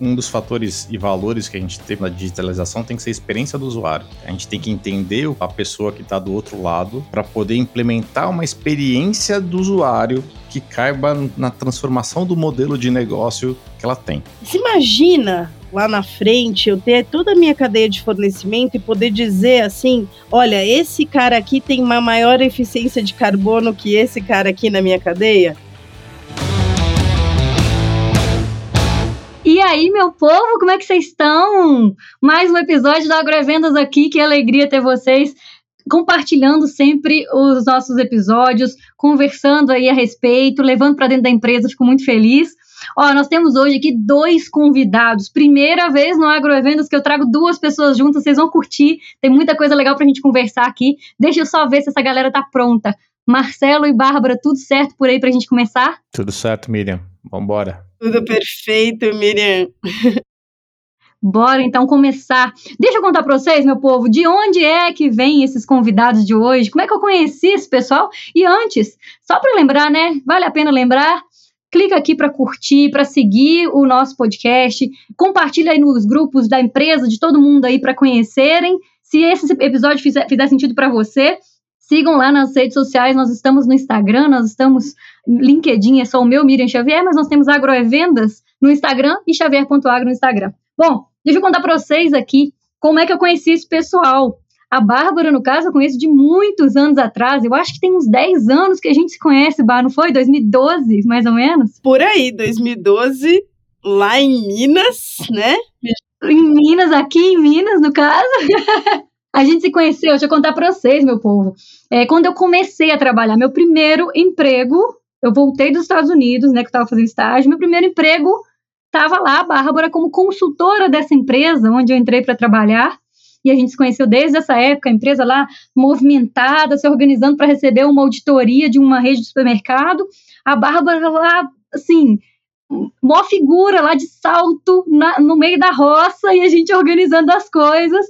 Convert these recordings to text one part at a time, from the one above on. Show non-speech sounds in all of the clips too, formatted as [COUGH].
um dos fatores e valores que a gente tem na digitalização tem que ser a experiência do usuário. A gente tem que entender a pessoa que está do outro lado para poder implementar uma experiência do usuário que caiba na transformação do modelo de negócio que ela tem. Se imagina lá na frente eu ter toda a minha cadeia de fornecimento e poder dizer assim: olha, esse cara aqui tem uma maior eficiência de carbono que esse cara aqui na minha cadeia? E aí, meu povo, como é que vocês estão? Mais um episódio da Agrovendas aqui, que alegria ter vocês compartilhando sempre os nossos episódios, conversando aí a respeito, levando para dentro da empresa, fico muito feliz. Ó, nós temos hoje aqui dois convidados. Primeira vez no Agroevendas que eu trago duas pessoas juntas, vocês vão curtir. Tem muita coisa legal pra gente conversar aqui. Deixa eu só ver se essa galera tá pronta. Marcelo e Bárbara, tudo certo por aí pra gente começar? Tudo certo, Miriam. Vambora. Tudo perfeito, Miriam. Bora então começar. Deixa eu contar para vocês, meu povo, de onde é que vem esses convidados de hoje? Como é que eu conheci esse pessoal? E antes, só para lembrar, né? Vale a pena lembrar clica aqui para curtir, para seguir o nosso podcast, compartilha aí nos grupos da empresa, de todo mundo aí para conhecerem. Se esse episódio fizer, fizer sentido para você, sigam lá nas redes sociais, nós estamos no Instagram, nós estamos LinkedIn, é só o meu Miriam Xavier, mas nós temos Agroevendas no Instagram e xavier.agro no Instagram. Bom, deixa eu contar para vocês aqui como é que eu conheci esse pessoal. A Bárbara, no caso, eu conheço de muitos anos atrás. Eu acho que tem uns 10 anos que a gente se conhece, Bar, não foi? 2012, mais ou menos? Por aí, 2012, lá em Minas, né? Em Minas, aqui em Minas, no caso. [LAUGHS] a gente se conheceu, deixa eu contar para vocês, meu povo. É, quando eu comecei a trabalhar, meu primeiro emprego, eu voltei dos Estados Unidos, né, que eu estava fazendo estágio, meu primeiro emprego estava lá, a Bárbara, como consultora dessa empresa, onde eu entrei para trabalhar e a gente se conheceu desde essa época, a empresa lá movimentada, se organizando para receber uma auditoria de uma rede de supermercado. A Bárbara lá, assim, mó figura lá de salto na, no meio da roça e a gente organizando as coisas.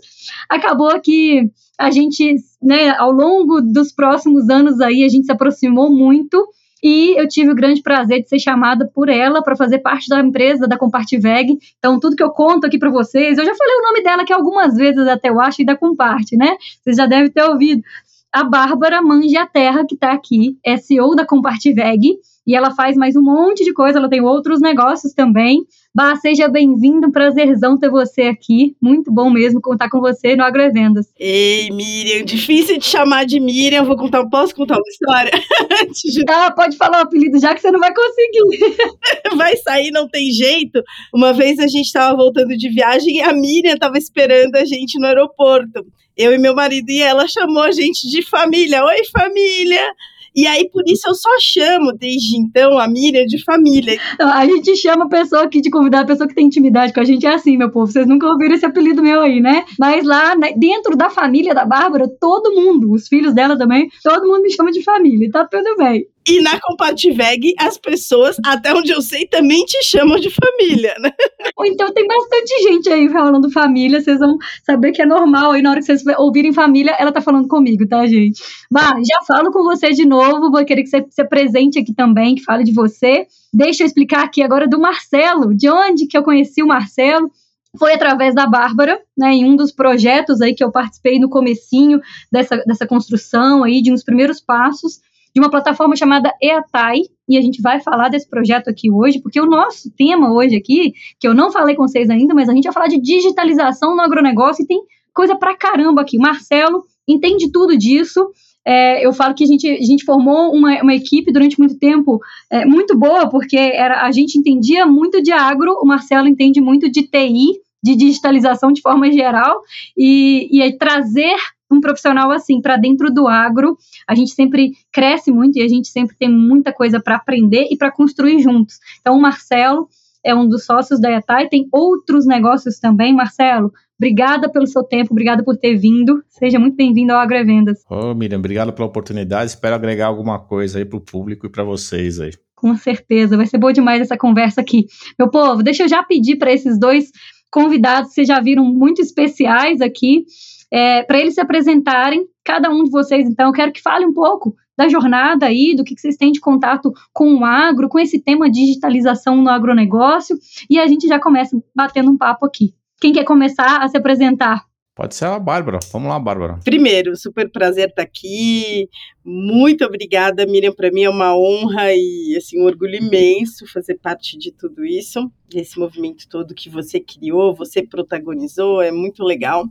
Acabou que a gente, né, ao longo dos próximos anos aí, a gente se aproximou muito e eu tive o grande prazer de ser chamada por ela para fazer parte da empresa da Compartiveg. Então, tudo que eu conto aqui para vocês, eu já falei o nome dela aqui algumas vezes até, eu acho, e da Comparte, né? Vocês já devem ter ouvido. A Bárbara Mange a Terra, que está aqui, é CEO da Compartiveg, e ela faz mais um monte de coisa, ela tem outros negócios também. Bah, seja bem-vindo, prazerzão ter você aqui. Muito bom mesmo contar com você no Agroevendas. Ei, Miriam, difícil de chamar de Miriam. Vou contar, posso contar uma história? [LAUGHS] ah, pode falar o apelido já que você não vai conseguir. [LAUGHS] vai sair, não tem jeito. Uma vez a gente estava voltando de viagem e a Miriam estava esperando a gente no aeroporto. Eu e meu marido e ela chamou a gente de família. Oi, família! E aí, por isso, eu só chamo, desde então, a Miriam de família. A gente chama a pessoa aqui de convidar, a pessoa que tem intimidade com a gente é assim, meu povo. Vocês nunca ouviram esse apelido meu aí, né? Mas lá, né, dentro da família da Bárbara, todo mundo, os filhos dela também, todo mundo me chama de família. Tá tudo bem. E na Compativeg, as pessoas, até onde eu sei, também te chamam de família, né? [LAUGHS] Ou então tem bastante gente aí falando família, vocês vão saber que é normal. Aí na hora que vocês ouvirem família, ela tá falando comigo, tá, gente? Bah, já falo com você de novo, vou querer que você se presente aqui também, que fale de você. Deixa eu explicar aqui agora do Marcelo, de onde que eu conheci o Marcelo foi através da Bárbara, né, em um dos projetos aí que eu participei no comecinho dessa, dessa construção aí, de uns primeiros passos de uma plataforma chamada EATAI, e a gente vai falar desse projeto aqui hoje, porque o nosso tema hoje aqui, que eu não falei com vocês ainda, mas a gente vai falar de digitalização no agronegócio e tem coisa pra caramba aqui. Marcelo entende tudo disso. É, eu falo que a gente, a gente formou uma, uma equipe durante muito tempo é, muito boa, porque era, a gente entendia muito de agro, o Marcelo entende muito de TI, de digitalização de forma geral, e, e trazer um profissional assim para dentro do agro, a gente sempre cresce muito e a gente sempre tem muita coisa para aprender e para construir juntos. Então, o Marcelo é um dos sócios da ETA e tem outros negócios também. Marcelo, obrigada pelo seu tempo, obrigada por ter vindo. Seja muito bem-vindo ao Agrovendas. Ô, oh, Miriam, obrigado pela oportunidade. Espero agregar alguma coisa aí para o público e para vocês aí. Com certeza, vai ser boa demais essa conversa aqui. Meu povo, deixa eu já pedir para esses dois convidados que vocês já viram muito especiais aqui é, para eles se apresentarem. Cada um de vocês, então, eu quero que fale um pouco da jornada aí, do que, que vocês têm de contato com o agro, com esse tema digitalização no agronegócio, e a gente já começa batendo um papo aqui. Quem quer começar a se apresentar? Pode ser a Bárbara. Vamos lá, Bárbara. Primeiro, super prazer estar aqui. Muito obrigada, Miriam. Para mim é uma honra e assim um orgulho imenso fazer parte de tudo isso, desse movimento todo que você criou, você protagonizou. É muito legal.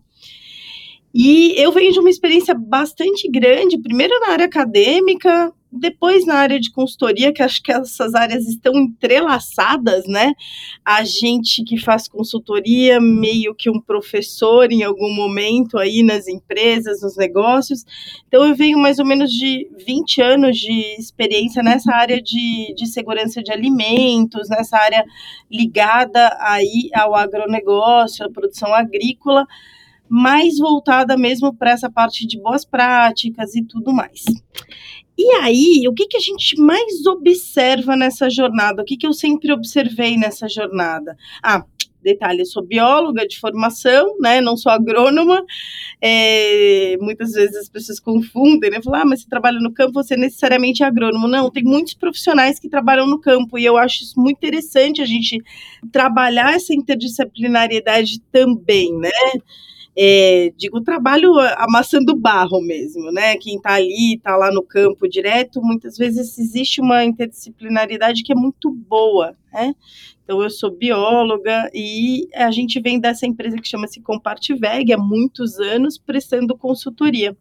E eu venho de uma experiência bastante grande, primeiro na área acadêmica, depois na área de consultoria, que acho que essas áreas estão entrelaçadas, né? A gente que faz consultoria, meio que um professor em algum momento aí nas empresas, nos negócios. Então eu venho mais ou menos de 20 anos de experiência nessa área de, de segurança de alimentos, nessa área ligada aí ao agronegócio, à produção agrícola mais voltada mesmo para essa parte de boas práticas e tudo mais. E aí, o que, que a gente mais observa nessa jornada? O que, que eu sempre observei nessa jornada? Ah, detalhe, eu sou bióloga de formação, né? Não sou agrônoma. É, muitas vezes as pessoas confundem, né? Falam, ah, mas você trabalha no campo, você necessariamente é agrônomo. Não, tem muitos profissionais que trabalham no campo e eu acho isso muito interessante a gente trabalhar essa interdisciplinariedade também, né? É, digo, trabalho amassando barro mesmo, né? Quem está ali, está lá no campo direto, muitas vezes existe uma interdisciplinaridade que é muito boa, né? Então, eu sou bióloga e a gente vem dessa empresa que chama-se Compartiveg há muitos anos prestando consultoria.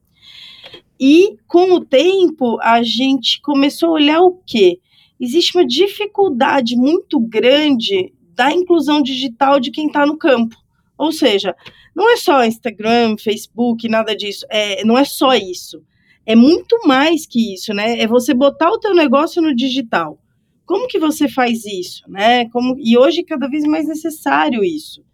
E com o tempo, a gente começou a olhar o quê? Existe uma dificuldade muito grande da inclusão digital de quem está no campo. Ou seja, não é só Instagram, Facebook, nada disso. É, não é só isso. É muito mais que isso, né? É você botar o teu negócio no digital. Como que você faz isso, né? Como, e hoje cada vez mais necessário isso.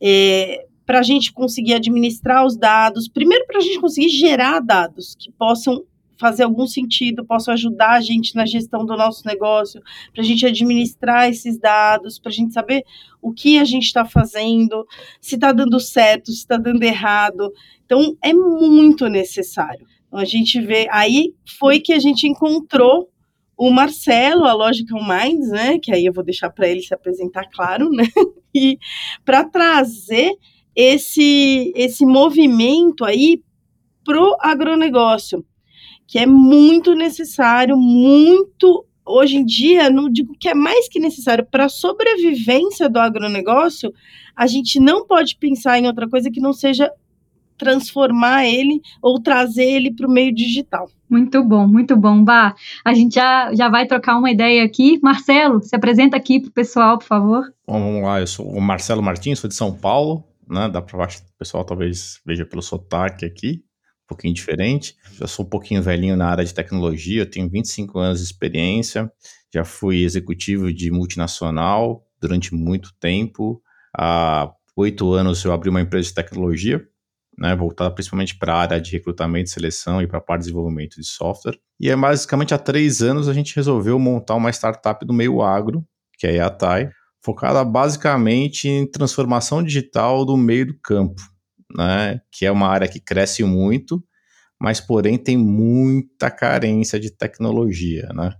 É, para a gente conseguir administrar os dados, primeiro para a gente conseguir gerar dados que possam fazer algum sentido, possam ajudar a gente na gestão do nosso negócio, para a gente administrar esses dados, para a gente saber o que a gente está fazendo, se está dando certo, se está dando errado. Então, é muito necessário. Então, a gente vê. Aí foi que a gente encontrou o Marcelo, a Logical Minds, né? Que aí eu vou deixar para ele se apresentar, claro, né? [LAUGHS] E para trazer esse, esse movimento aí pro agronegócio que é muito necessário, muito hoje em dia, não digo que é mais que necessário para a sobrevivência do agronegócio, a gente não pode pensar em outra coisa que não seja transformar ele ou trazer ele para o meio digital. Muito bom, muito bom. Bah, a gente já, já vai trocar uma ideia aqui. Marcelo, se apresenta aqui para o pessoal, por favor. Bom, vamos lá, eu sou o Marcelo Martins, sou de São Paulo, né? Dá para o pessoal talvez veja pelo sotaque aqui um pouquinho diferente. Já sou um pouquinho velhinho na área de tecnologia, eu tenho 25 anos de experiência, já fui executivo de multinacional durante muito tempo. Há oito anos eu abri uma empresa de tecnologia, né, voltada principalmente para a área de recrutamento seleção e para a parte de desenvolvimento de software. E é basicamente há três anos a gente resolveu montar uma startup do meio agro, que é a Yatai, focada basicamente em transformação digital do meio do campo né, que é uma área que cresce muito, mas porém tem muita carência de tecnologia, né?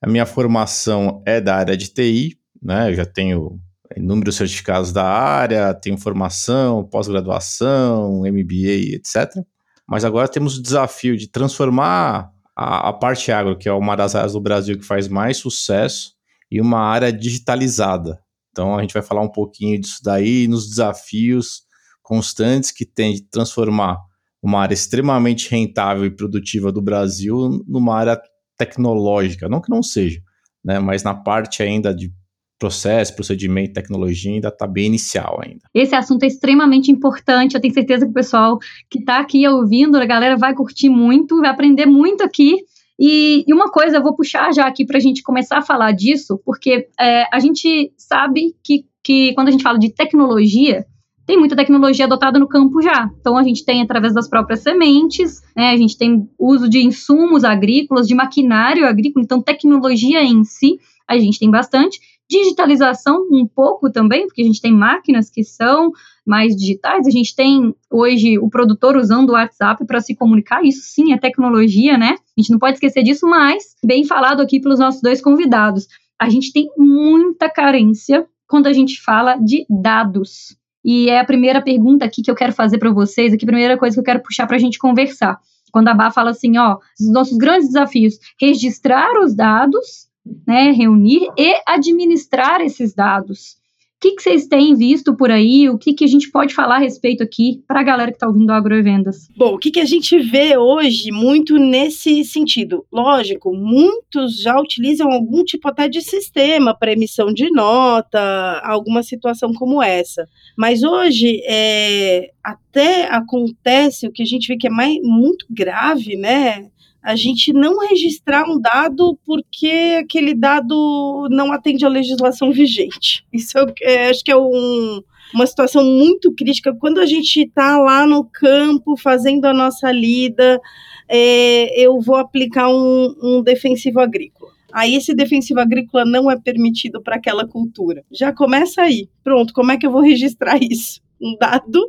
A minha formação é da área de TI, né? Eu já tenho inúmeros certificados da área, tenho formação, pós-graduação, MBA, etc. Mas agora temos o desafio de transformar a, a parte agro, que é uma das áreas do Brasil que faz mais sucesso, em uma área digitalizada. Então a gente vai falar um pouquinho disso daí, nos desafios constantes que tem de transformar uma área extremamente rentável e produtiva do Brasil numa área tecnológica, não que não seja, né, mas na parte ainda de processo, procedimento, tecnologia ainda está bem inicial ainda. Esse assunto é extremamente importante. Eu tenho certeza que o pessoal que está aqui ouvindo, a galera vai curtir muito, vai aprender muito aqui. E, e uma coisa, eu vou puxar já aqui para a gente começar a falar disso, porque é, a gente sabe que, que quando a gente fala de tecnologia, tem muita tecnologia adotada no campo já. Então, a gente tem através das próprias sementes, né, a gente tem uso de insumos agrícolas, de maquinário agrícola, então, tecnologia em si, a gente tem bastante. digitalização um pouco também, porque a gente tem máquinas que são mais digitais, a gente tem hoje o produtor usando o WhatsApp para se comunicar, isso sim é tecnologia, né? A gente não pode esquecer disso, mas bem falado aqui pelos nossos dois convidados. A gente tem muita carência quando a gente fala de dados. E é a primeira pergunta aqui que eu quero fazer para vocês, aqui a primeira coisa que eu quero puxar para a gente conversar. Quando a Bá fala assim, ó, os nossos grandes desafios, registrar os dados, né, reunir e administrar esses dados. Que, que vocês têm visto por aí? O que, que a gente pode falar a respeito aqui para a galera que está ouvindo Agrovendas? Bom, o que, que a gente vê hoje muito nesse sentido? Lógico, muitos já utilizam algum tipo até de sistema para emissão de nota, alguma situação como essa. Mas hoje é, até acontece o que a gente vê que é mais, muito grave, né? A gente não registrar um dado porque aquele dado não atende à legislação vigente. Isso é, acho que é um, uma situação muito crítica. Quando a gente está lá no campo fazendo a nossa lida, é, eu vou aplicar um, um defensivo agrícola. Aí esse defensivo agrícola não é permitido para aquela cultura. Já começa aí. Pronto, como é que eu vou registrar isso? Um dado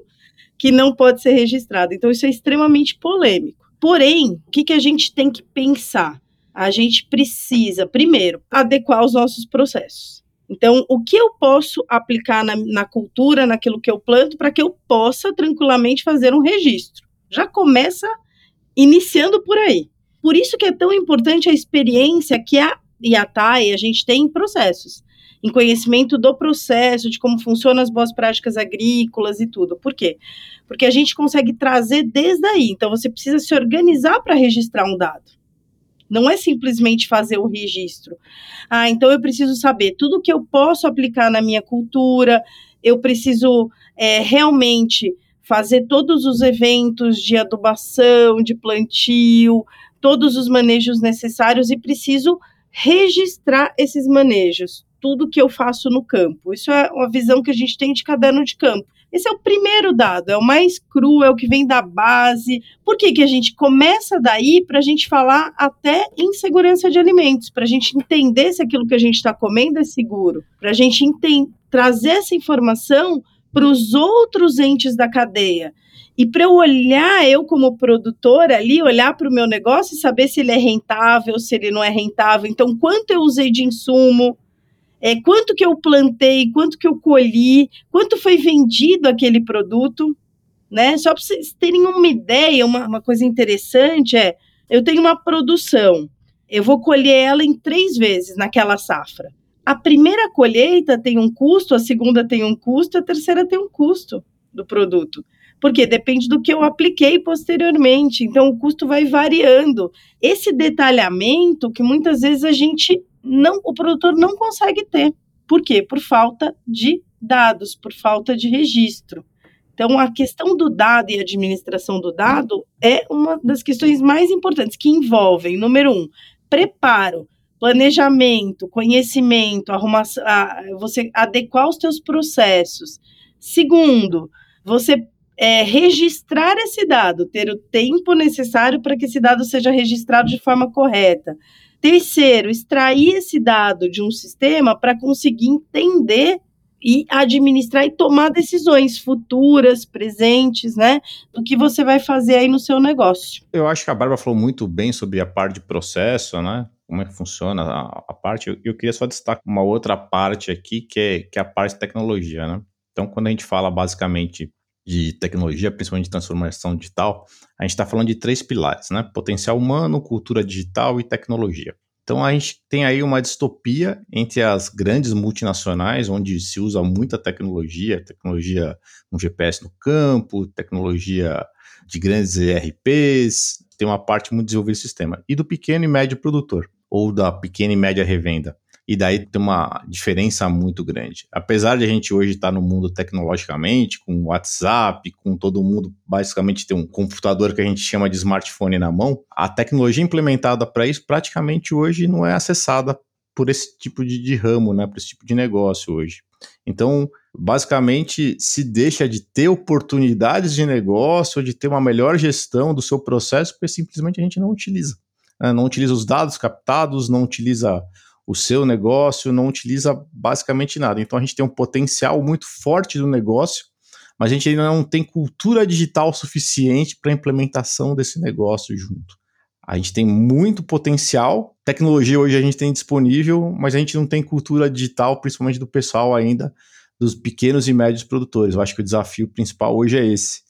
que não pode ser registrado. Então isso é extremamente polêmico. Porém, o que, que a gente tem que pensar? A gente precisa, primeiro, adequar os nossos processos. Então, o que eu posso aplicar na, na cultura, naquilo que eu planto, para que eu possa tranquilamente fazer um registro? Já começa iniciando por aí. Por isso que é tão importante a experiência que a e a TAI a gente tem em processos em conhecimento do processo, de como funcionam as boas práticas agrícolas e tudo. Por quê? Porque a gente consegue trazer desde aí. Então, você precisa se organizar para registrar um dado. Não é simplesmente fazer o registro. Ah, então eu preciso saber tudo que eu posso aplicar na minha cultura, eu preciso é, realmente fazer todos os eventos de adubação, de plantio, todos os manejos necessários e preciso registrar esses manejos tudo que eu faço no campo. Isso é uma visão que a gente tem de caderno de campo. Esse é o primeiro dado, é o mais cru, é o que vem da base. Por que, que a gente começa daí para a gente falar até em segurança de alimentos, para a gente entender se aquilo que a gente está comendo é seguro, para a gente trazer essa informação para os outros entes da cadeia. E para eu olhar, eu como produtora ali, olhar para o meu negócio e saber se ele é rentável, se ele não é rentável. Então, quanto eu usei de insumo, é, quanto que eu plantei, quanto que eu colhi, quanto foi vendido aquele produto, né? Só para vocês terem uma ideia, uma, uma coisa interessante é, eu tenho uma produção, eu vou colher ela em três vezes naquela safra. A primeira colheita tem um custo, a segunda tem um custo, a terceira tem um custo do produto. Porque depende do que eu apliquei posteriormente, então o custo vai variando. Esse detalhamento que muitas vezes a gente não, o produtor não consegue ter. Por quê? Por falta de dados, por falta de registro. Então, a questão do dado e administração do dado é uma das questões mais importantes, que envolvem, número um, preparo, planejamento, conhecimento, arrumação, você adequar os seus processos. Segundo, você é, registrar esse dado, ter o tempo necessário para que esse dado seja registrado de forma correta. Terceiro, extrair esse dado de um sistema para conseguir entender e administrar e tomar decisões futuras, presentes, né, do que você vai fazer aí no seu negócio. Eu acho que a Bárbara falou muito bem sobre a parte de processo, né? Como é que funciona a, a parte. Eu, eu, queria só destacar uma outra parte aqui, que é, que é a parte de tecnologia, né? Então, quando a gente fala basicamente de tecnologia, principalmente de transformação digital, a gente está falando de três pilares, né? Potencial humano, cultura digital e tecnologia. Então a gente tem aí uma distopia entre as grandes multinacionais, onde se usa muita tecnologia, tecnologia um GPS no campo, tecnologia de grandes ERPs, tem uma parte muito desenvolvida do sistema, e do pequeno e médio produtor, ou da pequena e média revenda e daí tem uma diferença muito grande. Apesar de a gente hoje estar no mundo tecnologicamente, com WhatsApp, com todo mundo basicamente ter um computador que a gente chama de smartphone na mão, a tecnologia implementada para isso praticamente hoje não é acessada por esse tipo de, de ramo, né, por esse tipo de negócio hoje. Então, basicamente, se deixa de ter oportunidades de negócio, de ter uma melhor gestão do seu processo, porque simplesmente a gente não utiliza. Né? Não utiliza os dados captados, não utiliza o seu negócio não utiliza basicamente nada. Então a gente tem um potencial muito forte do negócio, mas a gente ainda não tem cultura digital suficiente para a implementação desse negócio junto. A gente tem muito potencial, tecnologia hoje a gente tem disponível, mas a gente não tem cultura digital, principalmente do pessoal ainda, dos pequenos e médios produtores. Eu acho que o desafio principal hoje é esse.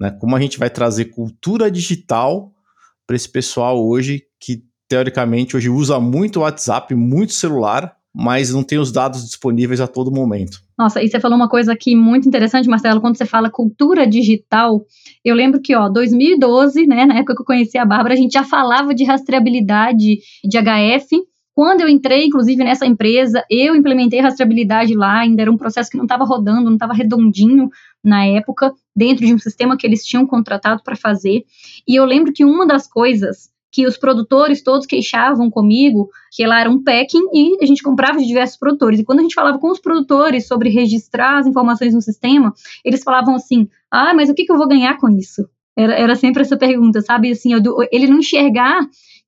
Né? Como a gente vai trazer cultura digital para esse pessoal hoje que teoricamente, hoje usa muito WhatsApp, muito celular, mas não tem os dados disponíveis a todo momento. Nossa, e você falou uma coisa aqui muito interessante, Marcelo, quando você fala cultura digital, eu lembro que, ó, 2012, né, na época que eu conheci a Bárbara, a gente já falava de rastreabilidade de HF, quando eu entrei, inclusive, nessa empresa, eu implementei rastreabilidade lá, ainda era um processo que não estava rodando, não estava redondinho na época, dentro de um sistema que eles tinham contratado para fazer. E eu lembro que uma das coisas que os produtores todos queixavam comigo, que lá era um packing e a gente comprava de diversos produtores. E quando a gente falava com os produtores sobre registrar as informações no sistema, eles falavam assim: ah, mas o que, que eu vou ganhar com isso? Era, era sempre essa pergunta, sabe? Assim, ele não enxergar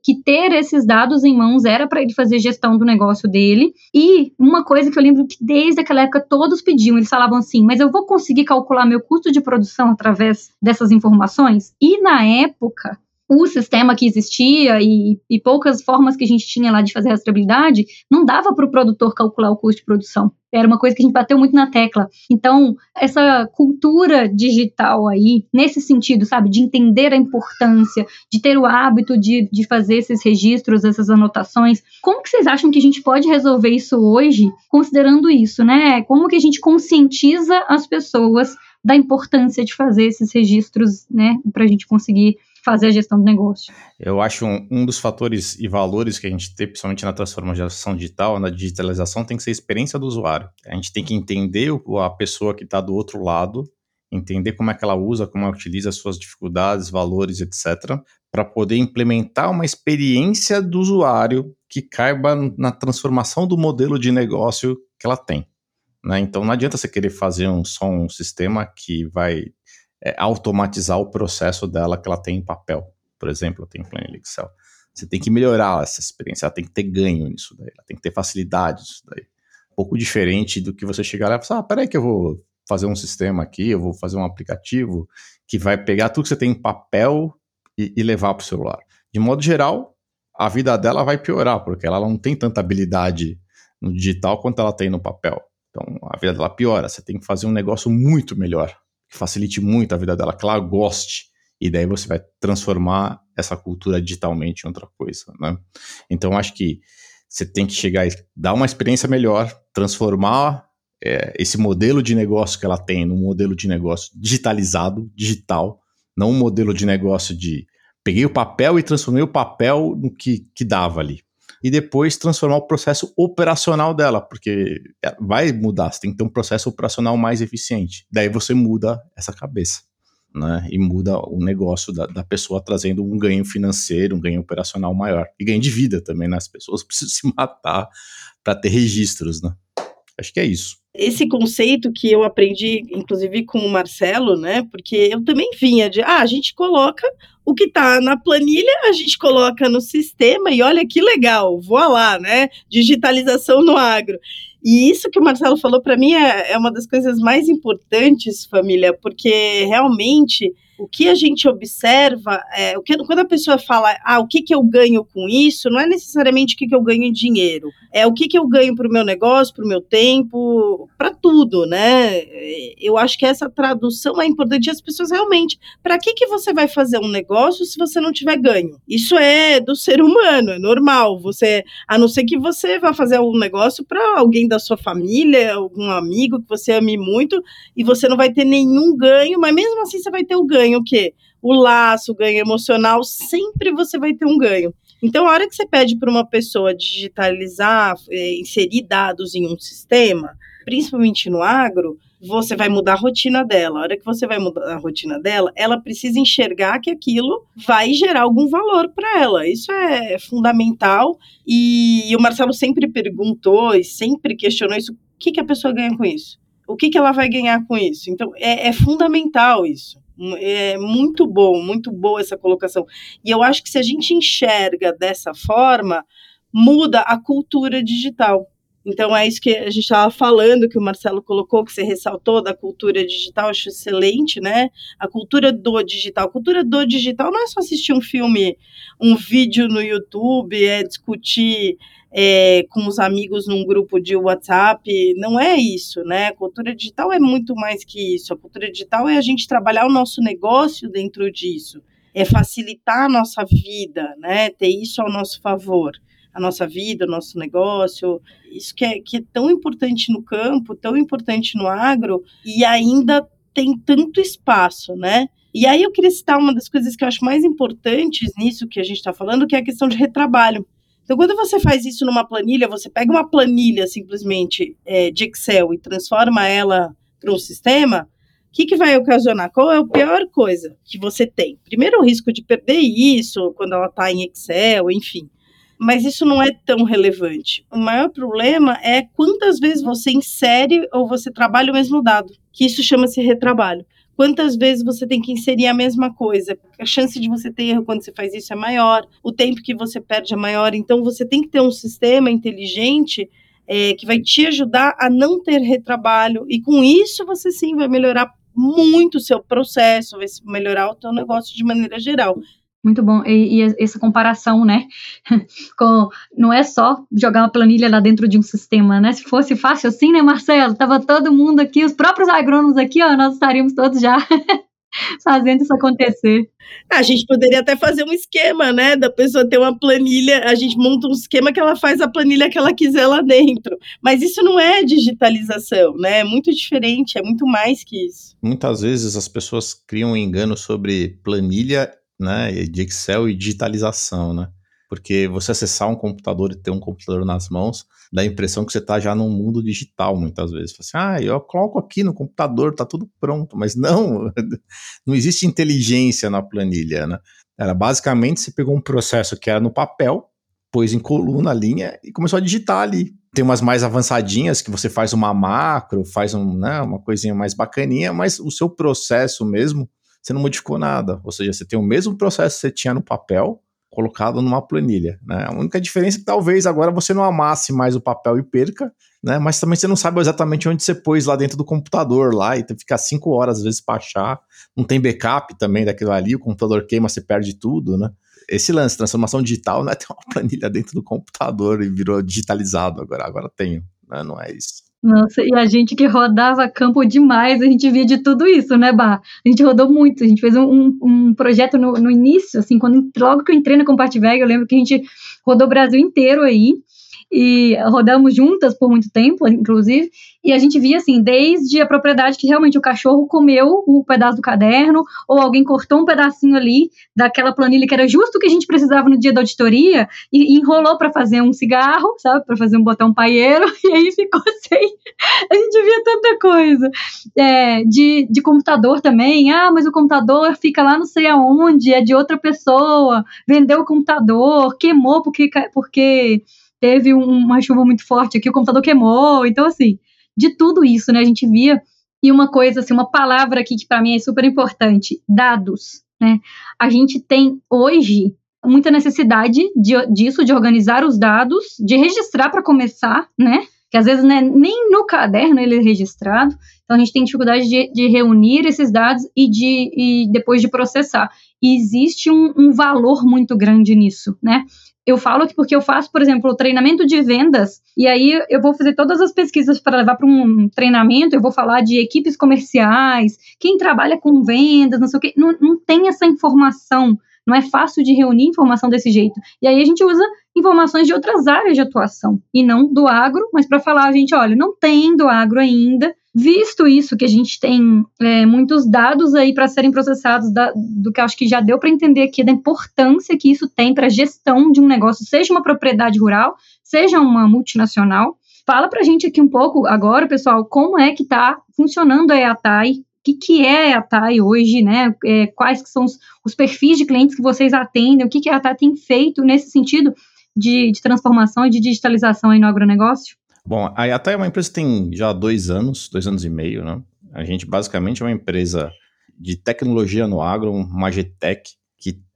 que ter esses dados em mãos era para ele fazer gestão do negócio dele. E uma coisa que eu lembro que desde aquela época todos pediam, eles falavam assim: mas eu vou conseguir calcular meu custo de produção através dessas informações? E na época, o sistema que existia e, e, poucas formas que a gente tinha lá de fazer rastreabilidade, não dava para o produtor calcular o custo de produção. Era uma coisa que a gente bateu muito na tecla. Então, essa cultura digital aí, nesse sentido, sabe, de entender a importância, de ter o hábito de, de fazer esses registros, essas anotações, como que vocês acham que a gente pode resolver isso hoje, considerando isso, né? Como que a gente conscientiza as pessoas da importância de fazer esses registros, né, para a gente conseguir fazer a gestão do negócio. Eu acho um, um, dos fatores e valores que a gente tem, principalmente na transformação digital, na digitalização, tem que ser a experiência do usuário. A gente tem que entender a pessoa que está do outro lado, entender como é que ela usa, como ela utiliza as suas dificuldades, valores, etc., para poder implementar uma experiência do usuário que caiba na transformação do modelo de negócio que ela tem. Né? Então não adianta você querer fazer um, só um sistema que vai é, automatizar o processo dela que ela tem em papel. Por exemplo, eu tenho planilha Excel. Você tem que melhorar essa experiência, ela tem que ter ganho nisso daí, ela tem que ter facilidade nisso daí. Um pouco diferente do que você chegar lá e falar, ah, peraí que eu vou fazer um sistema aqui, eu vou fazer um aplicativo que vai pegar tudo que você tem em papel e, e levar para o celular. De modo geral, a vida dela vai piorar, porque ela não tem tanta habilidade no digital quanto ela tem no papel. Então, a vida dela piora. Você tem que fazer um negócio muito melhor que facilite muito a vida dela, que ela goste. E daí você vai transformar essa cultura digitalmente em outra coisa, né? Então, acho que você tem que chegar e dar uma experiência melhor, transformar é, esse modelo de negócio que ela tem num modelo de negócio digitalizado, digital, não um modelo de negócio de peguei o papel e transformei o papel no que, que dava ali e depois transformar o processo operacional dela, porque é, vai mudar, você tem que ter um processo operacional mais eficiente. Daí você muda essa cabeça. Né, e muda o negócio da, da, pessoa, trazendo um ganho financeiro, um ganho operacional maior. E ganho de vida também, né? As pessoas precisam [LAUGHS] se matar para ter registros, né? Acho que é isso. Esse conceito que eu aprendi, inclusive com o Marcelo, né? Porque eu também vinha de, ah, a gente coloca o que está na planilha, a gente coloca no sistema e olha que legal, voa lá, né? Digitalização no agro. E isso que o Marcelo falou para mim é, é uma das coisas mais importantes, família, porque realmente o que a gente observa, é, o que, quando a pessoa fala, ah, o que, que eu ganho com isso, não é necessariamente o que, que eu ganho em dinheiro, é o que, que eu ganho para o meu negócio, para o meu tempo, para tudo, né? Eu acho que essa tradução é importante. As pessoas realmente, para que, que você vai fazer um negócio se você não tiver ganho? Isso é do ser humano, é normal, você, a não ser que você vá fazer um negócio para alguém da sua família, algum amigo que você ame muito, e você não vai ter nenhum ganho, mas mesmo assim você vai ter o ganho ganho o quê? O laço, ganho emocional, sempre você vai ter um ganho. Então, a hora que você pede para uma pessoa digitalizar, é, inserir dados em um sistema, principalmente no agro, você vai mudar a rotina dela. A hora que você vai mudar a rotina dela, ela precisa enxergar que aquilo vai gerar algum valor para ela. Isso é fundamental. E, o Marcelo sempre perguntou e sempre questionou isso: o que, que a pessoa ganha com isso? O que, que ela vai ganhar com isso? Então, é, é fundamental isso. É muito bom, muito boa essa colocação. E eu acho que se a gente enxerga dessa forma, muda a cultura digital. Então é isso que a gente estava falando, que o Marcelo colocou, que você ressaltou da cultura digital, acho excelente, né? A cultura do digital. A cultura do digital não é só assistir um filme, um vídeo no YouTube, é discutir é, com os amigos num grupo de WhatsApp. Não é isso, né? A cultura digital é muito mais que isso. A cultura digital é a gente trabalhar o nosso negócio dentro disso. É facilitar a nossa vida, né? Ter isso ao nosso favor a nossa vida, o nosso negócio. Isso que é, que é tão importante no campo, tão importante no agro, e ainda tem tanto espaço, né? E aí eu queria citar uma das coisas que eu acho mais importantes nisso que a gente está falando, que é a questão de retrabalho. Então, quando você faz isso numa planilha, você pega uma planilha simplesmente é, de Excel e transforma ela para um sistema, o que, que vai ocasionar? Qual é a pior coisa que você tem? Primeiro, o risco de perder isso quando ela está em Excel, enfim mas isso não é tão relevante. O maior problema é quantas vezes você insere ou você trabalha o mesmo dado, que isso chama-se retrabalho. Quantas vezes você tem que inserir a mesma coisa? A chance de você ter erro quando você faz isso é maior, o tempo que você perde é maior. Então, você tem que ter um sistema inteligente é, que vai te ajudar a não ter retrabalho, e com isso você sim vai melhorar muito o seu processo, vai melhorar o seu negócio de maneira geral. Muito bom. E, e, essa comparação, né? [LAUGHS] Com, não é só jogar uma planilha lá dentro de um sistema, né? Se fosse fácil assim, né, Marcelo? Tava todo mundo aqui, os próprios agrônomos aqui, ó, nós estaríamos todos já [LAUGHS] fazendo isso acontecer. A gente poderia até fazer um esquema, né? Da pessoa ter uma planilha, a gente monta um esquema que ela faz a planilha que ela quiser lá dentro. Mas isso não é digitalização, né? É muito diferente, é muito mais que isso. Muitas vezes as pessoas criam um engano sobre planilha né, de Excel e digitalização, né? Porque você acessar um computador e ter um computador nas mãos dá a impressão que você está já num mundo digital, muitas vezes. Assim, ah, eu coloco aqui no computador, tá tudo pronto. Mas não, [LAUGHS] não existe inteligência na planilha, né? Era basicamente você pegou um processo que era no papel, pôs em coluna, linha e começou a digitar ali. Tem umas mais avançadinhas que você faz uma macro, faz um, né, uma coisinha mais bacaninha, mas o seu processo mesmo você não modificou nada. Ou seja, você tem o mesmo processo que você tinha no papel, colocado numa planilha. Né? A única diferença é que talvez agora você não amasse mais o papel e perca, né? mas também você não sabe exatamente onde você pôs lá dentro do computador lá, e tem que ficar cinco horas às vezes para achar. Não tem backup também daquilo ali, o computador queima, você perde tudo, né? Esse lance, transformação digital, [LAUGHS] não é ter uma planilha dentro do computador e virou digitalizado agora. Agora tenho, né? Não é isso. Nossa, e a gente que rodava campo demais, a gente via de tudo isso, né, Bah? A gente rodou muito, a gente fez um, um projeto no, no início, assim, quando logo que eu entrei na Compartiveg, eu lembro que a gente rodou o Brasil inteiro aí, e rodamos juntas por muito tempo, inclusive, e a gente via assim, desde a propriedade que realmente o cachorro comeu o pedaço do caderno, ou alguém cortou um pedacinho ali daquela planilha que era justo o que a gente precisava no dia da auditoria, e, e enrolou para fazer um cigarro, sabe, para fazer um botão paieiro, [LAUGHS] e aí ficou sem. A gente via tanta coisa. É, de, de computador também, ah, mas o computador fica lá não sei aonde, é de outra pessoa, vendeu o computador, queimou porque. porque teve uma chuva muito forte aqui, o computador queimou. Então, assim, de tudo isso, né, a gente via. E uma coisa, assim, uma palavra aqui que para mim é super importante: dados. Né? A gente tem hoje muita necessidade de, disso, de organizar os dados, de registrar para começar, né? Que às vezes né, nem no caderno ele é registrado. Então a gente tem dificuldade de, de reunir esses dados e, de, e depois de processar. E existe um, um valor muito grande nisso, né? Eu falo que porque eu faço, por exemplo, o treinamento de vendas, e aí eu vou fazer todas as pesquisas para levar para um treinamento, eu vou falar de equipes comerciais, quem trabalha com vendas, não sei o quê. Não, não tem essa informação. Não é fácil de reunir informação desse jeito. E aí a gente usa informações de outras áreas de atuação, e não do agro, mas para falar, a gente, olha, não tem do agro ainda, Visto isso, que a gente tem é, muitos dados aí para serem processados, da, do que acho que já deu para entender aqui, da importância que isso tem para a gestão de um negócio, seja uma propriedade rural, seja uma multinacional. Fala para a gente aqui um pouco agora, pessoal, como é que está funcionando a EATAI, que, que é a EATAI hoje, né? É, quais que são os, os, perfis de clientes que vocês atendem, o que, que a EATAI tem feito nesse sentido de, de transformação e de digitalização aí no agronegócio? Bom, a IATA é uma empresa que tem já dois anos, dois anos e meio, né? A gente basicamente é uma empresa de tecnologia no agro, uma GTEC,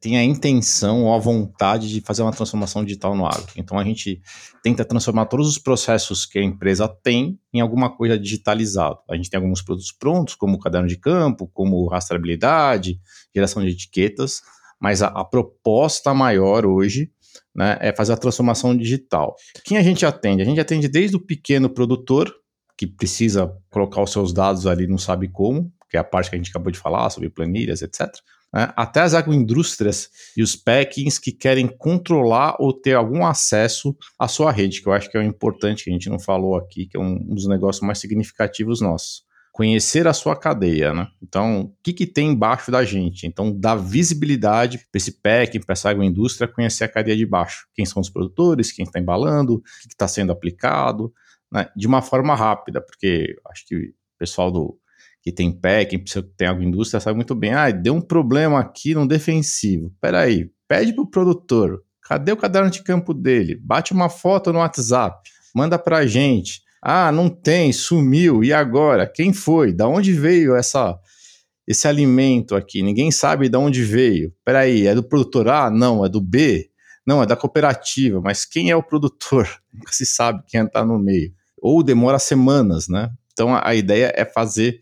tem a intenção ou a vontade de fazer uma transformação digital no agro. Então a gente tenta transformar todos os processos que a empresa tem em alguma coisa digitalizada. A gente tem alguns produtos prontos, como o caderno de campo, como rastreabilidade, geração de etiquetas, mas a, a proposta maior hoje né, é fazer a transformação digital. Quem a gente atende? A gente atende desde o pequeno produtor, que precisa colocar os seus dados ali, não sabe como, que é a parte que a gente acabou de falar sobre planilhas, etc até as agroindústrias e os packings que querem controlar ou ter algum acesso à sua rede, que eu acho que é o importante que a gente não falou aqui, que é um, dos negócios mais significativos nossos. Conhecer a sua cadeia, né? Então, o que, que tem embaixo da gente? Então, dar visibilidade para esse packing, para essa agroindústria, conhecer a cadeia de baixo. Quem são os produtores, quem está embalando, o que está sendo aplicado, né? de uma forma rápida, porque acho que o pessoal do, que tem pé, quem tem agroindústria sabe muito bem. Ah, deu um problema aqui no defensivo. Peraí, pede pro produtor. Cadê o caderno de campo dele? Bate uma foto no WhatsApp, manda pra gente. Ah, não tem, sumiu. E agora? Quem foi? Da onde veio essa esse alimento aqui? Ninguém sabe de onde veio. Peraí, é do produtor A? Não, é do B? Não, é da cooperativa. Mas quem é o produtor? [LAUGHS] Nunca se sabe quem está no meio. Ou demora semanas, né? Então a ideia é fazer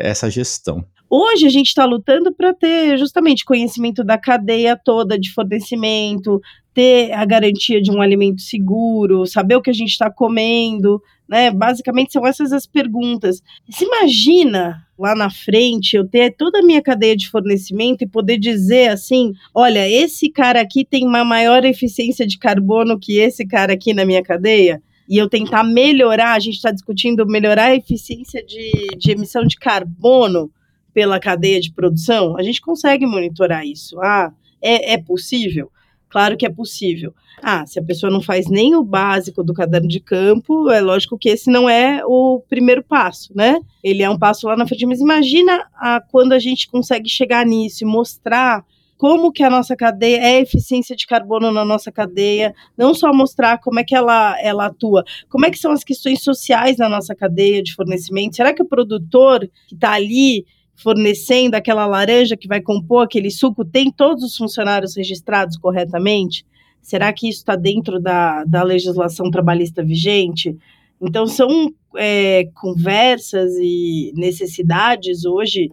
essa gestão. Hoje a gente está lutando para ter justamente conhecimento da cadeia toda de fornecimento, ter a garantia de um alimento seguro, saber o que a gente está comendo, né? Basicamente são essas as perguntas. Se imagina lá na frente eu ter toda a minha cadeia de fornecimento e poder dizer assim: olha, esse cara aqui tem uma maior eficiência de carbono que esse cara aqui na minha cadeia e eu tentar melhorar, a gente está discutindo melhorar a eficiência de, de emissão de carbono pela cadeia de produção, a gente consegue monitorar isso. Ah, é, é possível? Claro que é possível. Ah, se a pessoa não faz nem o básico do caderno de campo, é lógico que esse não é o primeiro passo, né? Ele é um passo lá na frente, mas imagina a, quando a gente consegue chegar nisso e mostrar como que a nossa cadeia é a eficiência de carbono na nossa cadeia, não só mostrar como é que ela, ela atua, como é que são as questões sociais na nossa cadeia de fornecimento. Será que o produtor que está ali fornecendo aquela laranja que vai compor aquele suco tem todos os funcionários registrados corretamente? Será que isso está dentro da, da legislação trabalhista vigente? Então, são é, conversas e necessidades hoje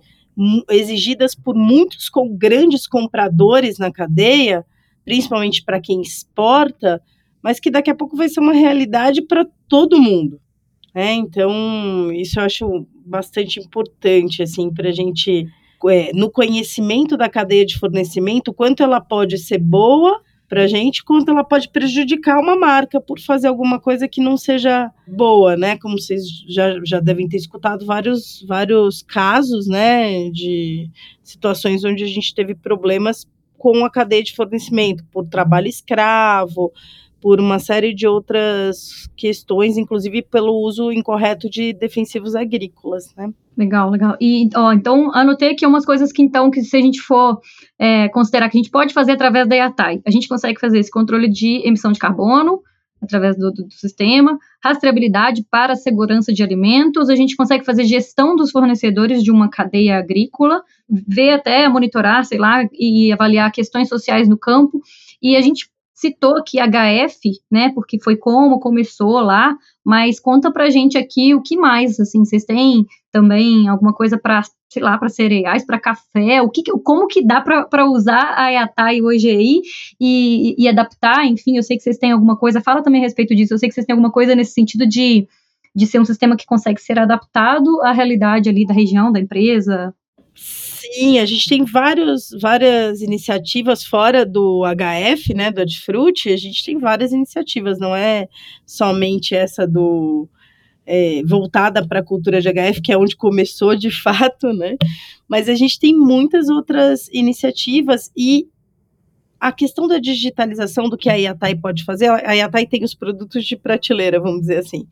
exigidas por muitos com grandes compradores na cadeia, principalmente para quem exporta, mas que daqui a pouco vai ser uma realidade para todo mundo. Né? Então, isso eu acho bastante importante, assim, para a gente, é, no conhecimento da cadeia de fornecimento, quanto ela pode ser boa para a gente, quanto ela pode prejudicar uma marca por fazer alguma coisa que não seja boa, né? Como vocês já, já devem ter escutado vários, vários casos, né, de situações onde a gente teve problemas com a cadeia de fornecimento, por trabalho escravo, por uma série de outras questões, inclusive pelo uso incorreto de defensivos agrícolas, né? Legal, legal. E, ó, então, anotei aqui umas coisas que, então, que se a gente for é, considerar que a gente pode fazer através da IATAI, a gente consegue fazer esse controle de emissão de carbono, através do, do, do, sistema, rastreabilidade para a segurança de alimentos, a gente consegue fazer gestão dos fornecedores de uma cadeia agrícola, ver até, monitorar, sei lá, e avaliar questões sociais no campo, e a gente citou aqui HF, né, porque foi como começou lá, mas conta pra gente aqui o que mais, assim, vocês têm também alguma coisa para, sei lá, para cereais, para café, o que, como que dá para usar a Yatai hoje aí e, e, adaptar, enfim, eu sei que vocês têm alguma coisa, fala também a respeito disso, eu sei que vocês têm alguma coisa nesse sentido de, de ser um sistema que consegue ser adaptado à realidade ali da região, da empresa, Sim, a gente tem vários, várias iniciativas fora do HF, né, do Adfruit, a gente tem várias iniciativas, não é somente essa do é, voltada para a cultura de HF, que é onde começou de [LAUGHS] fato, né? Mas a gente tem muitas outras iniciativas e a questão da digitalização do que a Yatai pode fazer, a Yatai tem os produtos de prateleira, vamos dizer assim.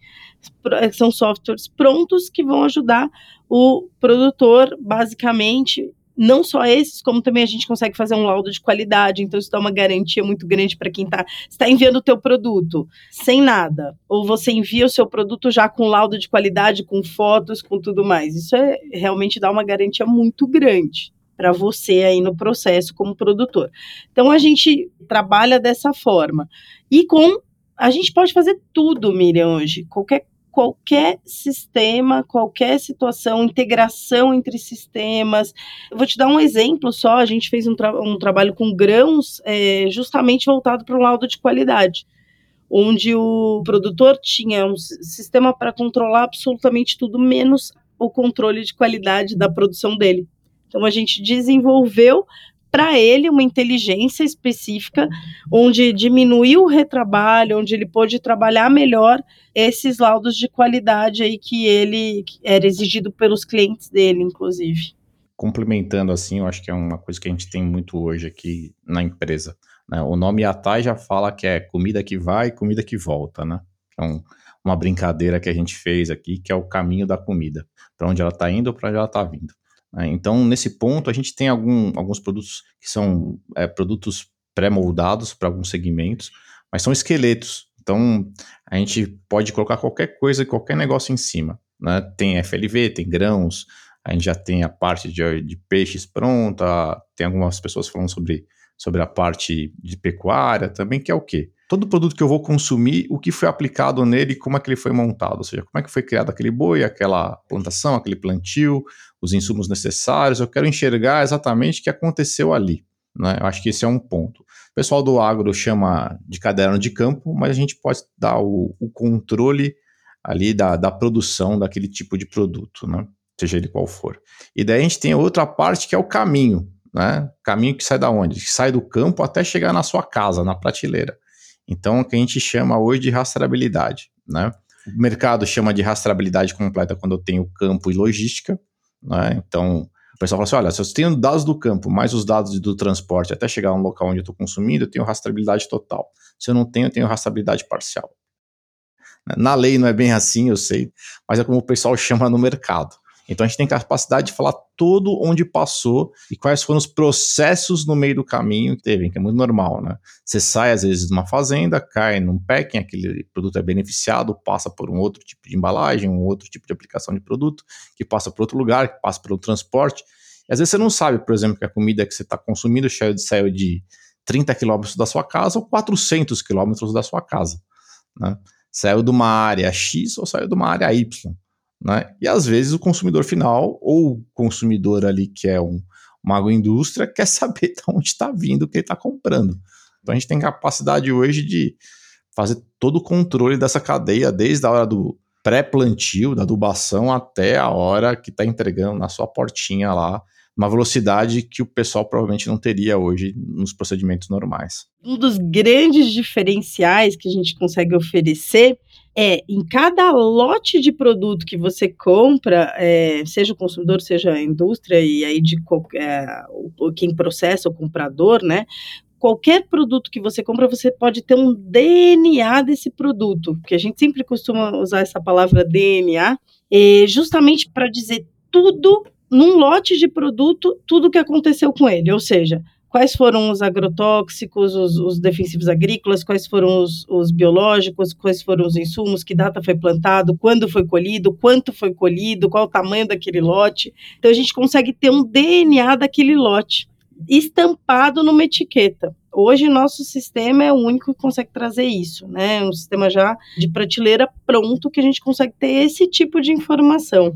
São softwares prontos que vão ajudar o produtor, basicamente, não só esses, como também a gente consegue fazer um laudo de qualidade, então isso dá uma garantia muito grande para quem está está enviando o teu produto sem nada, ou você envia o seu produto já com laudo de qualidade, com fotos, com tudo mais. Isso é realmente dá uma garantia muito grande. Para você aí no processo como produtor. Então a gente trabalha dessa forma. E com a gente pode fazer tudo, Miriam, hoje. Qualquer qualquer sistema, qualquer situação, integração entre sistemas. Eu vou te dar um exemplo só. A gente fez um, tra um trabalho com grãos é, justamente voltado para um laudo de qualidade, onde o produtor tinha um sistema para controlar absolutamente tudo, menos o controle de qualidade da produção dele. Então a gente desenvolveu para ele uma inteligência específica, onde diminuiu o retrabalho, onde ele pôde trabalhar melhor esses laudos de qualidade aí que ele era exigido pelos clientes dele, inclusive. Complementando assim, eu acho que é uma coisa que a gente tem muito hoje aqui na empresa. Né? O nome Atai já fala que é comida que vai, comida que volta, né? Então, uma brincadeira que a gente fez aqui, que é o caminho da comida, para onde ela está indo ou para onde ela está vindo. Né? Então, nesse ponto, a gente tem algum, alguns produtos que são é, produtos pré-moldados para alguns segmentos, mas são esqueletos. Então, a gente pode colocar qualquer coisa, qualquer negócio em cima. Né? Tem FLV, tem grãos, a gente já tem a parte de, de peixes pronta, tem algumas pessoas falando sobre, sobre a parte de pecuária também, que é o quê? todo produto que eu vou consumir, o que foi aplicado nele, como é que ele foi montado, ou seja, como é que foi criado aquele boi, aquela plantação, aquele plantio, os insumos necessários, eu quero enxergar exatamente o que aconteceu ali. Né? Eu acho que esse é um ponto. O pessoal do agro chama de caderno de campo, mas a gente pode dar o, o controle ali da, da produção daquele tipo de produto, né? seja ele qual for. E daí a gente tem outra parte que é o caminho, né? Caminho que sai da onde? Que sai do campo até chegar na sua casa, na prateleira. Então, o que a gente chama hoje de rastreabilidade, né? O mercado chama de rastreabilidade completa quando eu tenho campo e logística, né? Então, o pessoal fala assim, olha, se eu tenho dados do campo, mais os dados do transporte até chegar no local onde eu estou consumindo, eu tenho rastreabilidade total. Se eu não tenho, eu tenho rastreabilidade parcial. Na lei não é bem assim, eu sei, mas é como o pessoal [LAUGHS] chama no mercado. Então a gente tem capacidade de falar todo onde passou e quais foram os processos no meio do caminho que teve, que é muito normal, né? Você sai às vezes de uma fazenda, cai num packing, aquele produto é beneficiado, passa por um outro tipo de embalagem, um outro tipo de aplicação de produto, que passa por outro lugar, que passa pelo transporte. E às vezes você não sabe, por exemplo, que a comida que você está consumindo saiu de 30 quilômetros da sua casa ou 400 quilômetros da sua casa, né? Saiu de uma área X ou saiu de uma área Y. Né? E às vezes o consumidor final, ou o consumidor ali que é um, uma agroindústria, [LAUGHS] quer saber de onde está vindo o que ele está comprando. Então a gente tem capacidade hoje de fazer todo o controle dessa cadeia, desde a hora do pré-plantio, da adubação, até a hora que está entregando na sua portinha lá, uma velocidade que o pessoal provavelmente não teria hoje nos procedimentos normais. Um dos grandes diferenciais que a gente consegue oferecer é em cada lote de produto que você compra, é, seja o consumidor, seja a indústria, e aí de qualquer, quem processa, o comprador, né? Qualquer produto que você compra, você pode ter um DNA desse produto, que a gente sempre costuma usar essa palavra DNA, é, justamente para dizer tudo num lote de produto, tudo que aconteceu com ele, ou seja, quais foram os agrotóxicos, os, os defensivos agrícolas, quais foram os, os, biológicos, quais foram os insumos, que data foi plantado, quando foi colhido, quanto foi colhido, qual o tamanho daquele lote. Então a gente consegue ter um DNA daquele lote estampado numa etiqueta. Hoje nosso sistema é o único que consegue trazer isso, né? Um sistema já de prateleira pronto que a gente consegue ter esse tipo de informação.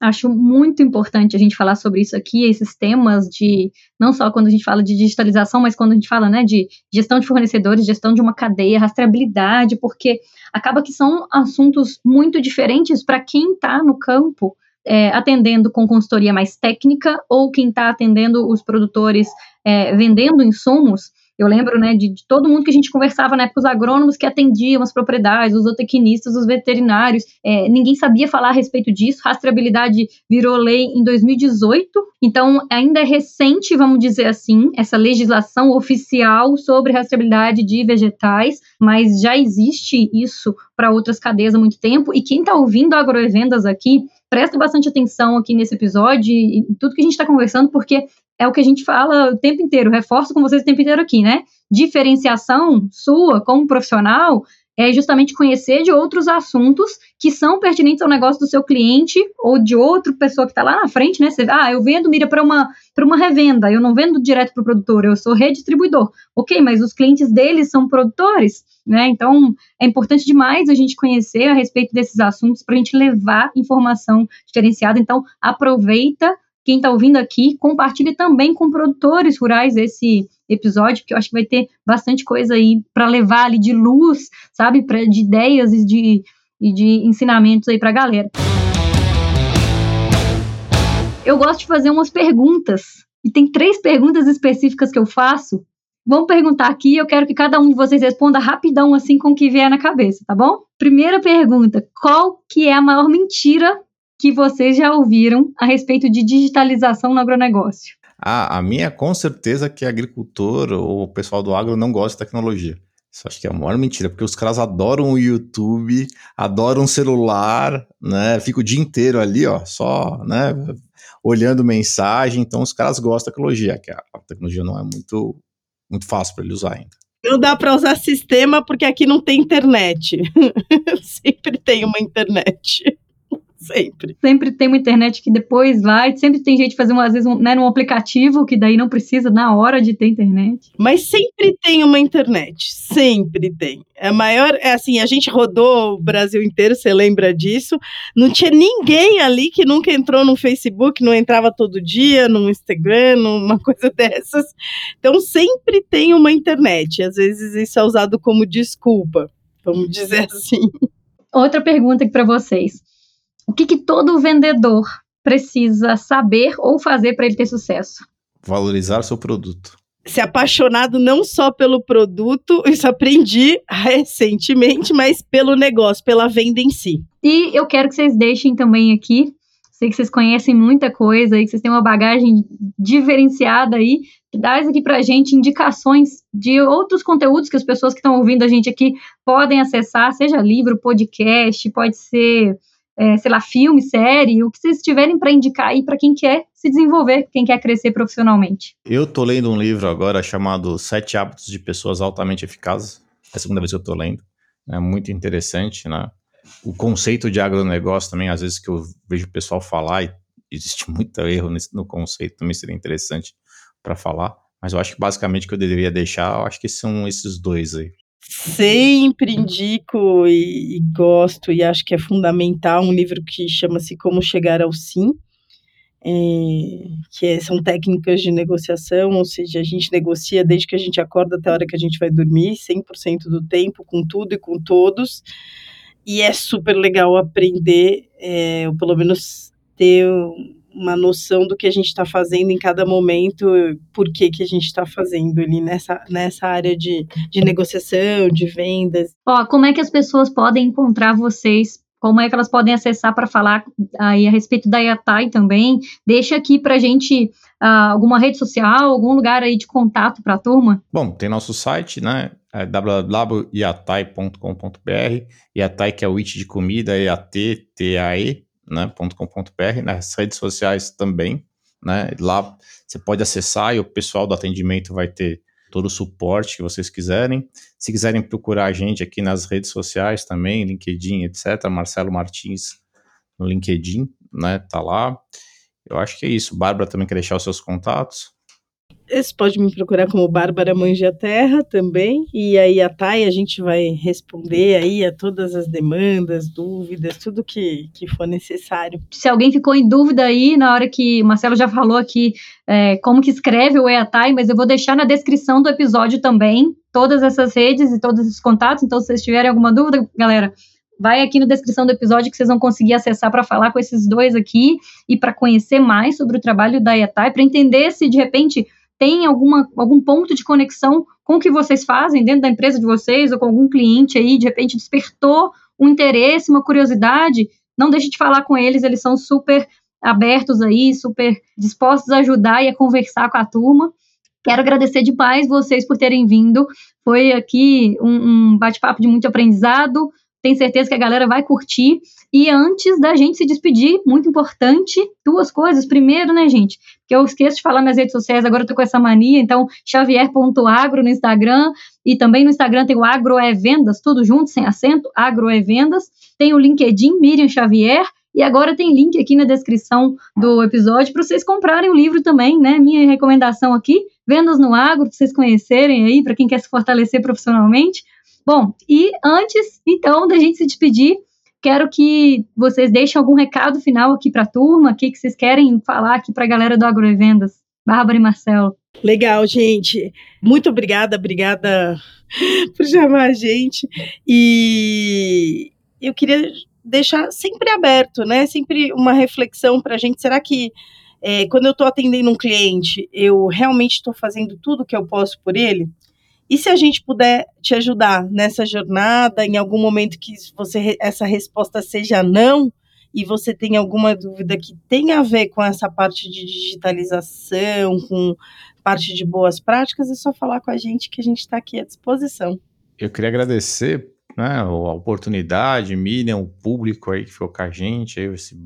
Acho muito importante a gente falar sobre isso aqui, esses temas de, não só quando a gente fala de digitalização, mas quando a gente fala, né, de gestão de fornecedores, gestão de uma cadeia, rastreabilidade, porque acaba que são assuntos muito diferentes para quem está no campo é, atendendo com consultoria mais técnica ou quem está atendendo os produtores é, vendendo insumos. Eu lembro, né, de, de, todo mundo que a gente conversava na época, os agrônomos que atendiam as propriedades, os zootecnistas, os veterinários, é, ninguém sabia falar a respeito disso. Rastreabilidade virou lei em 2018, então ainda é recente, vamos dizer assim, essa legislação oficial sobre rastreabilidade de vegetais, mas já existe isso para outras cadeias há muito tempo. E quem está ouvindo agrovendas aqui, presta bastante atenção aqui nesse episódio e tudo que a gente está conversando, porque é o que a gente fala o tempo inteiro, reforço com vocês o tempo inteiro aqui, né? Diferenciação sua como profissional é justamente conhecer de outros assuntos que são pertinentes ao negócio do seu cliente ou de outra pessoa que está lá na frente, né? Você, ah, eu vendo mira para uma, uma revenda, eu não vendo direto para o produtor, eu sou redistribuidor. Ok, mas os clientes deles são produtores, né? Então, é importante demais a gente conhecer a respeito desses assuntos para a gente levar informação diferenciada. Então, aproveita quem está ouvindo aqui, compartilhe também com produtores rurais esse episódio, porque eu acho que vai ter bastante coisa aí para levar ali de luz, sabe, pra, de ideias e de, e de ensinamentos aí para a galera. Eu gosto de fazer umas perguntas, e tem três perguntas específicas que eu faço. Vamos perguntar aqui, eu quero que cada um de vocês responda rapidão, assim, com o que vier na cabeça, tá bom? Primeira pergunta, qual que é a maior mentira que vocês já ouviram a respeito de digitalização no agronegócio? Ah, a minha com certeza que agricultor ou o pessoal do agro não gosta de tecnologia. Isso acho que é a maior mentira, porque os caras adoram o YouTube, adoram o celular, né? Fica o dia inteiro ali, ó, só, né? Olhando mensagem. Então os caras gostam da tecnologia, que a tecnologia não é muito, muito fácil para ele usar ainda. Não dá para usar sistema porque aqui não tem internet. [LAUGHS] Sempre tem uma internet. Sempre. Sempre tem uma internet que depois vai, sempre tem gente fazendo, às vezes, um, né, num aplicativo, que daí não precisa na hora de ter internet. Mas sempre tem uma internet. Sempre tem. A maior, é assim, a gente rodou o Brasil inteiro, você lembra disso? Não tinha ninguém ali que nunca entrou no Facebook, não entrava todo dia, no Instagram, numa [LAUGHS] coisa dessas. Então sempre tem uma internet. Às vezes isso é usado como desculpa, vamos dizer assim. Outra pergunta aqui para vocês. O que, que todo vendedor precisa saber ou fazer para ele ter sucesso? Valorizar seu produto. Ser apaixonado não só pelo produto, [LAUGHS] isso aprendi recentemente, mas pelo negócio, pela venda em si. E eu quero que vocês deixem também aqui sei que vocês conhecem muita coisa aí, que vocês têm uma bagagem diferenciada aí, que dá aqui pra gente indicações de outros conteúdos que as pessoas que estão ouvindo a gente aqui podem acessar, seja livro, podcast, pode ser é, sei lá, filme, série, o que vocês tiverem para indicar aí para quem quer se desenvolver, quem quer crescer profissionalmente. Eu tô lendo um livro agora chamado Sete Hábitos de Pessoas Altamente Eficazes. É a segunda vez que eu tô lendo. É muito interessante, né? O conceito de agronegócio também, às vezes que eu vejo o pessoal falar, e existe muito erro nesse, no conceito, também seria interessante para falar. Mas eu acho que basicamente o que eu deveria deixar, eu acho que são esses dois aí sempre indico e, e, gosto e acho que é fundamental um livro que chama-se Como Chegar ao Sim, é, que é, são técnicas de negociação, ou seja, a gente negocia desde que a gente acorda até a hora que a gente vai dormir, 100% do tempo, com tudo e com todos, e é super legal aprender, é, ou pelo menos ter uma noção do que a gente está fazendo em cada momento, por que, que a gente está fazendo ali nessa, nessa área de, de negociação, de vendas. Ó, como é que as pessoas podem encontrar vocês? Como é que elas podem acessar para falar aí a respeito da Yatai também? Deixa aqui para a gente uh, alguma rede social, algum lugar aí de contato para a turma. Bom, tem nosso site, né? É www.iatai.com.br. Yatai que é o it de comida, E-A-T-T-A-E né, .com.br, nas redes sociais também, né, lá você pode acessar e o pessoal do atendimento vai ter todo o suporte que vocês quiserem. Se quiserem procurar a gente aqui nas redes sociais também, LinkedIn, etc., Marcelo Martins no LinkedIn, né, tá lá. Eu acho que é isso. Bárbara também quer deixar os seus contatos. Você pode me procurar como Bárbara Mãe a Terra também, e aí a Thay a gente vai responder aí a todas as demandas, dúvidas, tudo que, que for necessário. Se alguém ficou em dúvida aí, na hora que o Marcelo já falou aqui é, como que escreve o EATAI, mas eu vou deixar na descrição do episódio também, todas essas redes e todos esses contatos, então se vocês tiverem alguma dúvida, galera, vai aqui na descrição do episódio que vocês vão conseguir acessar para falar com esses dois aqui e para conhecer mais sobre o trabalho da EATAI, para entender se de repente tem alguma, algum ponto de conexão com o que vocês fazem dentro da empresa de vocês ou com algum cliente aí, de repente despertou um interesse, uma curiosidade, não deixe de falar com eles, eles são super abertos aí, super dispostos a ajudar e a conversar com a turma. Quero agradecer demais vocês por terem vindo. Foi aqui um, um bate-papo de muito aprendizado, Tenho certeza que a galera vai curtir. E antes da gente se despedir, muito importante, duas coisas. Primeiro, né, gente, que eu esqueço de falar nas redes sociais, agora eu tô com essa mania, então xavier.agro no Instagram e também no Instagram tem o Agro é Vendas, tudo junto, sem acento, Agro é Vendas. Tem o LinkedIn Miriam Xavier e agora tem link aqui na descrição do episódio para vocês comprarem o livro também, né? Minha recomendação aqui, Vendas no Agro, para vocês conhecerem aí, para quem quer se fortalecer profissionalmente. Bom, e antes, então, da gente se despedir, quero que vocês deixem algum recado final aqui para a turma, o que, que vocês querem falar aqui para a galera do Agrovendas. Bárbara e Marcelo. Legal, gente. Muito obrigada, obrigada [LAUGHS] por chamar a gente. E eu queria deixar sempre aberto, né? Sempre uma reflexão para a gente. Será que é, quando eu estou atendendo um cliente, eu realmente estou fazendo tudo que eu posso por ele? E se a gente puder te ajudar nessa jornada, em algum momento que você essa resposta seja não, e você tem alguma dúvida que tem a ver com essa parte de digitalização, com parte de boas práticas, é só falar com a gente que a gente está aqui à disposição. Eu queria agradecer né, a oportunidade, Miriam, o público aí que ficou com a gente, aí, esse,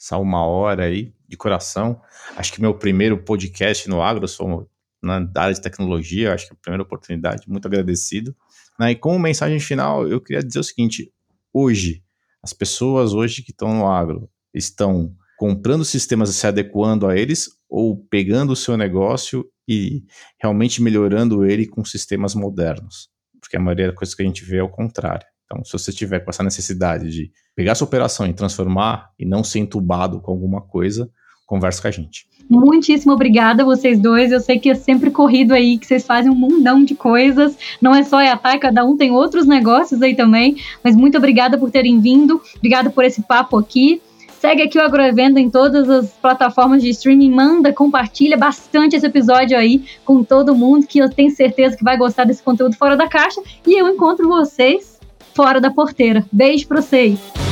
essa uma hora aí de coração. Acho que meu primeiro podcast no agro, sou na área de tecnologia, acho que é a primeira oportunidade, muito agradecido. Né, e como mensagem final, eu queria dizer o seguinte: hoje, as pessoas hoje que estão no agro estão comprando sistemas e se adequando a eles ou pegando o seu negócio e realmente melhorando ele com sistemas modernos. Porque a maioria das coisas que a gente vê é o contrário. Então, se você tiver com essa necessidade de pegar sua operação e transformar e não ser entubado com alguma coisa, conversa com a gente. Muitíssimo obrigada vocês dois. Eu sei que é sempre corrido aí, que vocês fazem um mundão de coisas. Não é só a Yatai, cada um tem outros negócios aí também. Mas muito obrigada por terem vindo. Obrigada por esse papo aqui. Segue aqui o Agroevenda em todas as plataformas de streaming. Manda, compartilha bastante esse episódio aí com todo mundo, que eu tenho certeza que vai gostar desse conteúdo fora da caixa. E eu encontro vocês fora da porteira. Beijo pra vocês!